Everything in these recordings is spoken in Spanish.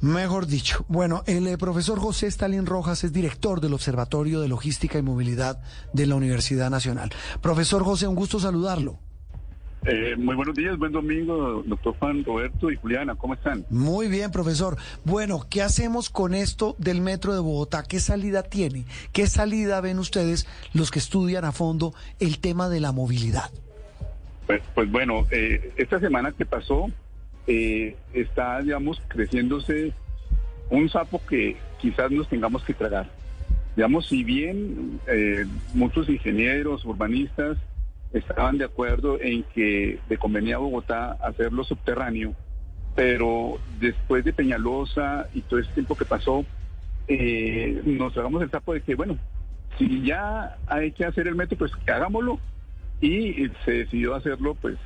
Mejor dicho. Bueno, el eh, profesor José Stalin Rojas es director del Observatorio de Logística y Movilidad de la Universidad Nacional. Profesor José, un gusto saludarlo. Eh, muy buenos días, buen domingo, doctor Juan Roberto y Juliana, ¿cómo están? Muy bien, profesor. Bueno, ¿qué hacemos con esto del metro de Bogotá? ¿Qué salida tiene? ¿Qué salida ven ustedes los que estudian a fondo el tema de la movilidad? Pues, pues bueno, eh, esta semana que pasó eh, está, digamos, creciéndose un sapo que quizás nos tengamos que tragar. Digamos, si bien muchos ingenieros, urbanistas, estaban de acuerdo en que le convenía a Bogotá hacerlo subterráneo, pero después de Peñalosa y todo ese tiempo que pasó, eh, nos hagamos el sapo de que, bueno, si ya hay que hacer el metro, pues que hagámoslo. Y se decidió hacerlo, pues,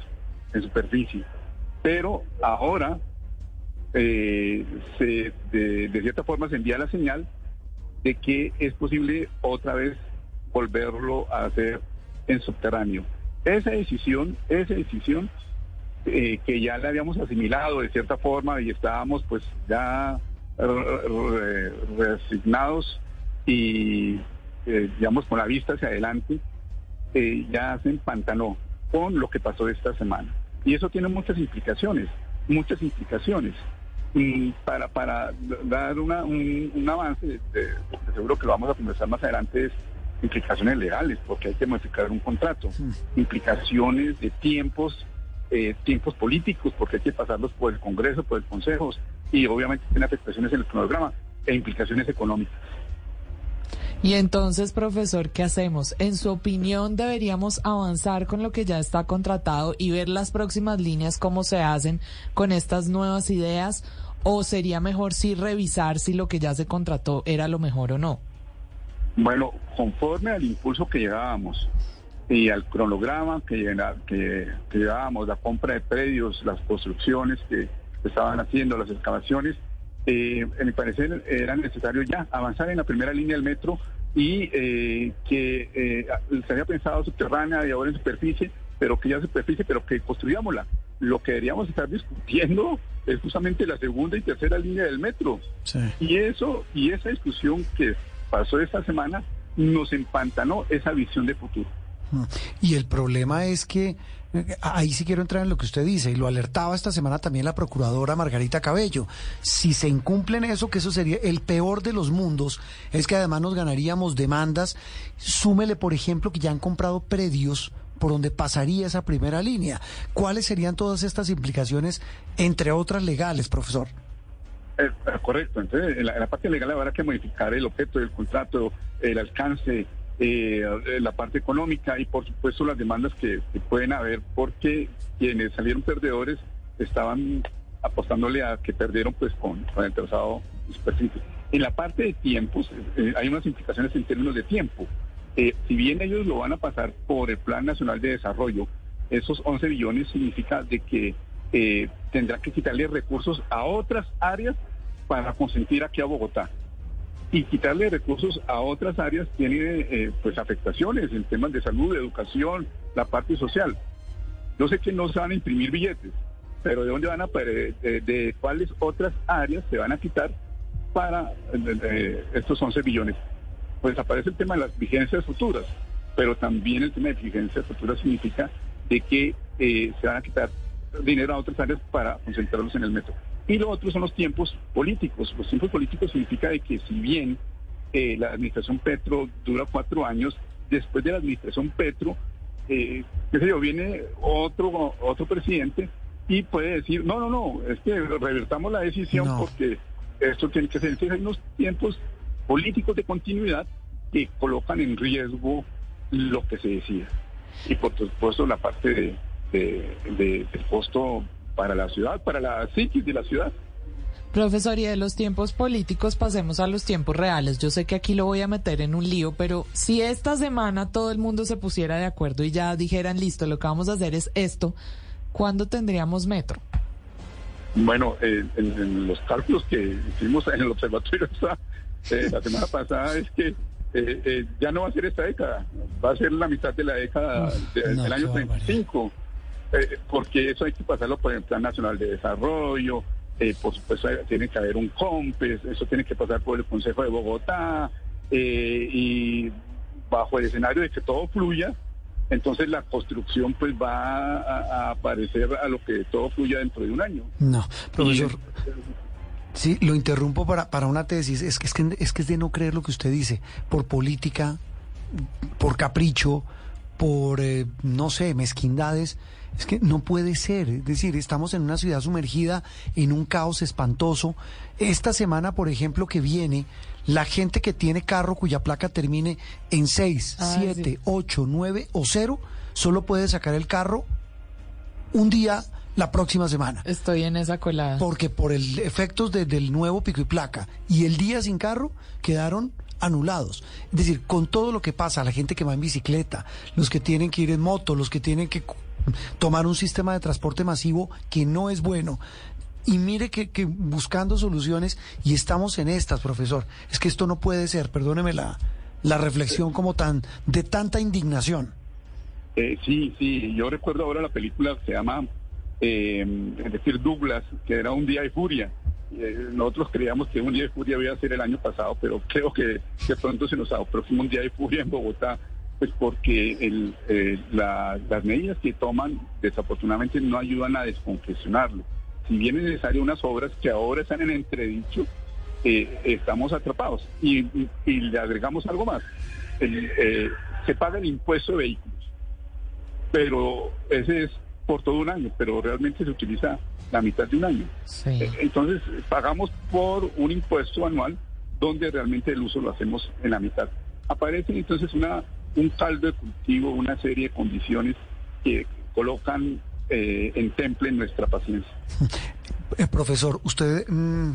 en superficie. Pero ahora, eh, se, de, cierta forma, se envía la señal de que es posible otra vez volverlo a hacer en subterráneo. Esa decisión, esa decisión eh, que ya la habíamos asimilado de cierta forma y estábamos pues ya resignados y eh, digamos con la vista hacia adelante, eh, ya se empantanó con lo que pasó esta semana. Y eso tiene muchas implicaciones, muchas implicaciones. Y para, para dar una, un, avance, seguro que lo vamos a conversar más adelante, es implicaciones legales, porque hay que modificar un contrato, implicaciones de tiempos, eh, tiempos políticos, porque hay que pasarlos por el Congreso, por el Consejo, y obviamente tiene afectaciones en el cronograma e implicaciones económicas. Y entonces, profesor, ¿qué hacemos? En su opinión, ¿deberíamos avanzar con lo que ya está contratado y ver las próximas líneas cómo se hacen con estas nuevas ideas? ¿O sería mejor sí revisar si lo que ya se contrató era lo mejor o no? Bueno, conforme al impulso que llevábamos y al cronograma que, que, llevábamos, la compra de predios, las construcciones que estaban haciendo, las excavaciones, eh, en mi parecer era necesario ya avanzar en la primera línea del metro y eh, que eh, se había pensado subterránea y ahora en superficie, pero que ya superficie, pero que construyámosla. Lo que deberíamos estar discutiendo es justamente la segunda y tercera línea del metro. Y eso, y esa discusión que pasó esta semana nos empantanó esa visión de futuro. Mm. Y el problema es que eh, ahí sí quiero entrar en lo que usted dice, y lo alertaba esta semana también la procuradora Margarita Cabello. Si se incumplen eso, que eso sería el peor de los mundos, es que además nos ganaríamos demandas. Súmele, por ejemplo, que ya han comprado predios por donde pasaría esa primera línea. ¿Cuáles serían todas estas implicaciones, entre otras legales, profesor? Eh, correcto, entonces en la, parte legal habrá que modificar el objeto del contrato, el alcance, eh, la parte económica y por supuesto las demandas que, pueden haber porque quienes salieron perdedores estaban apostándole a que perdieron pues con, el trazado específico. En la parte de tiempos eh, hay unas implicaciones en términos de tiempo. si bien ellos lo van a pasar por el Plan Nacional de Desarrollo, esos 11 billones significa de que tendrá que quitarle recursos a otras áreas para consentir aquí a Bogotá. Y quitarle recursos a otras áreas tiene eh, pues afectaciones en temas de salud, de educación, la parte social. Yo sé que no se van a imprimir billetes, pero ¿de dónde van a de, de, cuáles otras áreas se van a quitar para estos 11 billones? Pues aparece el tema de las vigencias futuras, pero también el tema de vigencias futuras significa de que eh, se van a quitar dinero a otras áreas para concentrarlos en el metro. Y lo otro son los tiempos políticos. Los tiempos políticos significa de que si bien eh, la administración Petro dura cuatro años, después de la administración Petro, eh, qué sé yo, viene otro, otro presidente y puede decir, no, no, no, es que revertamos la decisión porque esto tiene que ser. Entonces hay unos tiempos políticos de continuidad que colocan en riesgo lo que se decida. Y por supuesto la parte de, de, de, del costo para la ciudad, para la psiquis de la ciudad. Profesor, y de los tiempos políticos pasemos a los tiempos reales. Yo sé que aquí lo voy a meter en un lío, pero si esta semana todo el mundo se pusiera de acuerdo y ya dijeran, listo, lo que vamos a hacer es esto, ¿cuándo tendríamos metro? Bueno, eh, en, los cálculos que hicimos en el observatorio eh, la semana pasada es que eh, ya no va a ser esta década, va a ser la mitad de la década del año 35. Eh, porque eso hay que pasarlo por el Plan Nacional de Desarrollo, eh, por supuesto tiene que haber un COMPES, eso tiene que pasar por el Consejo de Bogotá, eh, y bajo el escenario de que todo fluya, entonces la construcción pues va a, aparecer a lo que todo fluya dentro de un año. No, profesor. sí, lo interrumpo para, para una tesis. Es que, es que es que es de no creer lo que usted dice. Por política, por capricho, por, eh, no sé, mezquindades. Es que no puede ser. Es decir, estamos en una ciudad sumergida en un caos espantoso. Esta semana, por ejemplo, que viene, la gente que tiene carro cuya placa termine en 6, 7, 8, 9 o 0, solo puede sacar el carro un día la próxima semana. Estoy en esa colada. Porque por el efectos del nuevo pico y placa y el día sin carro quedaron anulados. Es decir, con todo lo que pasa, la gente que va en bicicleta, los que tienen que ir en moto, los que tienen que tomar un sistema de transporte masivo que no es bueno. Y mire que, buscando soluciones, y estamos en estas, profesor, es que esto no puede ser, perdóneme la, la reflexión como tan, de tanta indignación. Eh, sí, sí, yo recuerdo ahora la película que se llama, eh, es decir, Douglas, que era Un Día de Furia. Eh, nosotros creíamos que Un Día de Furia iba a ser el año pasado, pero creo que pronto se nos aproxima Un Día de Furia en Bogotá pues porque eh, las medidas que toman desafortunadamente no ayudan a descongestionarlo. Si bien es necesario unas obras que ahora están en entredicho, eh, estamos atrapados. Y, le agregamos algo más. Se paga el impuesto de vehículos, pero ese es por todo un año, pero realmente se utiliza la mitad de un año. entonces pagamos por un impuesto anual donde realmente el uso lo hacemos en la mitad. Aparece entonces una un caldo de cultivo, una serie de condiciones que colocan eh, en temple nuestra paciencia. Eh, profesor, usted mm,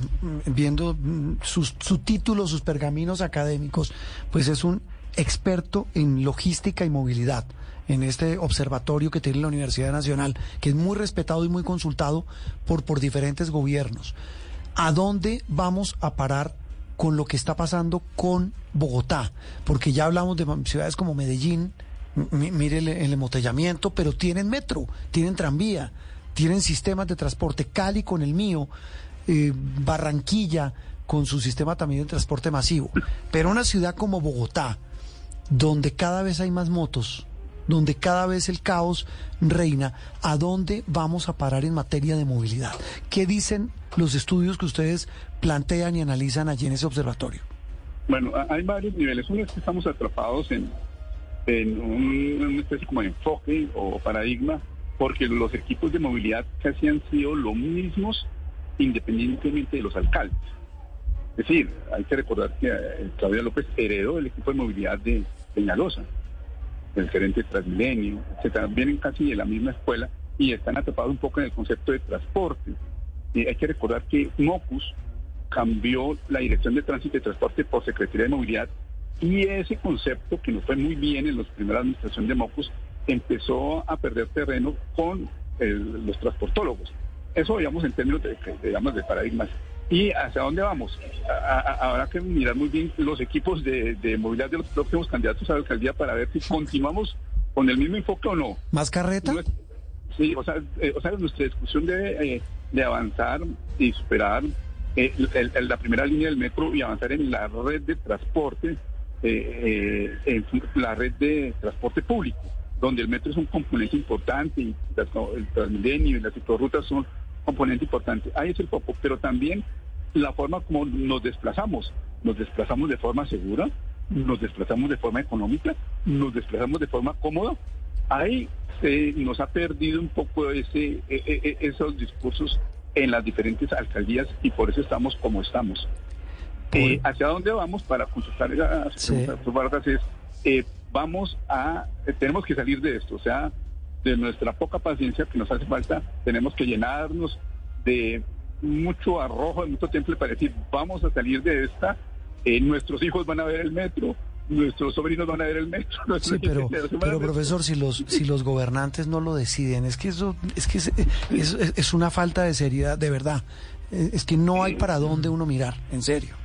viendo mm, sus, su título, sus pergaminos académicos, pues es un experto en logística y movilidad en este observatorio que tiene la Universidad Nacional, que es muy respetado y muy consultado por, por diferentes gobiernos. ¿A dónde vamos a parar con lo que está pasando con Bogotá, porque ya hablamos de ciudades como Medellín, mire el, embotellamiento, pero tienen metro, tienen tranvía, tienen sistemas de transporte, Cali con el mío, eh, Barranquilla con su sistema también de transporte masivo, pero una ciudad como Bogotá, donde cada vez hay más motos, donde cada vez el caos reina, ¿a dónde vamos a parar en materia de movilidad? ¿Qué dicen los estudios que ustedes plantean y analizan allí en ese observatorio? Bueno, hay varios niveles. Uno es que estamos atrapados en, una especie como enfoque o paradigma, porque los equipos de movilidad casi han sido lo mismos independientemente de los alcaldes. Es decir, hay que recordar que eh, Claudia López heredó el equipo de movilidad de Peñalosa el gerente de Transmilenio, etcétera, vienen casi de la misma escuela y están atrapados un poco en el concepto de transporte. Hay que recordar que MOCUS cambió la dirección de tránsito y transporte por Secretaría de Movilidad y ese concepto, que no fue muy bien en la primera administración de MOCUS, empezó a perder terreno con los transportólogos. Eso, digamos, en términos de, digamos, de paradigmas. ¿Y hacia dónde vamos? habrá que mirar muy bien los equipos de, movilidad de los próximos candidatos a la alcaldía para ver si continuamos con el mismo enfoque o no. ¿Más carreta? Sí, o sea, eh, o sea nuestra discusión debe eh, de avanzar y superar eh, la primera línea del metro y avanzar en la red de transporte, en la red de transporte público, donde el metro es un componente importante y el Transmilenio y las ciclorrutas son componente importante. Ahí es el foco, pero también la forma como nos desplazamos. Nos desplazamos de forma segura, nos desplazamos de forma económica, nos desplazamos de forma cómoda. Ahí se nos ha perdido un poco ese, e, e, e, esos discursos en las diferentes alcaldías y por eso estamos como estamos. Eh, ¿Hacia dónde vamos para consultar a sí. es, eh, vamos a, eh, tenemos que salir de esto, o sea, de nuestra poca paciencia que nos hace falta, tenemos que llenarnos de mucho arrojo, de mucho temple para decir, vamos a salir de esta, eh, nuestros hijos van a ver el metro, nuestros sobrinos van a ver el metro. Sí, pero, pero profesor, si los si los gobernantes no lo deciden, es que eso es que es, es, una falta de seriedad, de verdad. Es que no hay para dónde uno mirar, en serio.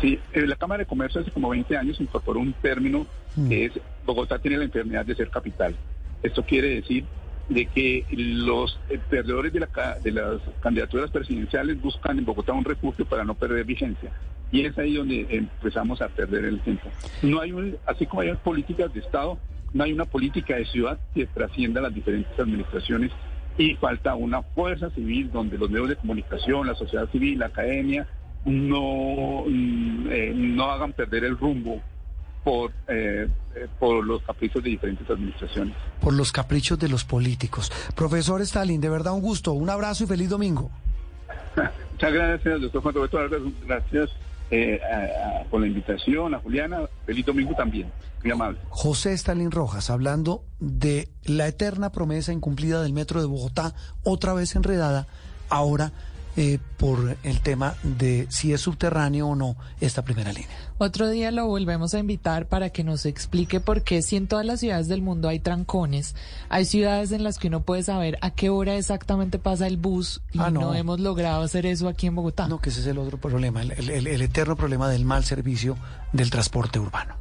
Sí, eh, la Cámara de Comercio hace como 20 años incorporó un término mm. que es Bogotá tiene la enfermedad de ser capital. Esto quiere decir de que los eh, perdedores de, la, de las candidaturas presidenciales buscan en Bogotá un refugio para no perder vigencia. Y es ahí donde empezamos a perder el tiempo. No hay un, así como hay políticas de Estado, no hay una política de ciudad que trascienda las diferentes administraciones y falta una fuerza civil donde los medios de comunicación, la sociedad civil, la academia, no, mm, eh, no hagan perder el rumbo por, eh, eh, por los caprichos de diferentes administraciones. Por los caprichos de los políticos. Profesor Stalin, de verdad un gusto, un abrazo y feliz domingo. Muchas gracias, doctor Juan Roberto. Gracias eh, por la invitación, a Juliana. Feliz domingo también. Muy amable. José Stalin Rojas, hablando de la eterna promesa incumplida del metro de Bogotá, otra vez enredada, ahora eh, por el tema de si es subterráneo o no esta primera línea. Otro día lo volvemos a invitar para que nos explique por qué si en todas las ciudades del mundo hay trancones, hay ciudades en las que uno puede saber a qué hora exactamente pasa el bus y ah, no. hemos logrado hacer eso aquí en Bogotá. No, que ese es el otro problema, el eterno problema del mal servicio del transporte urbano.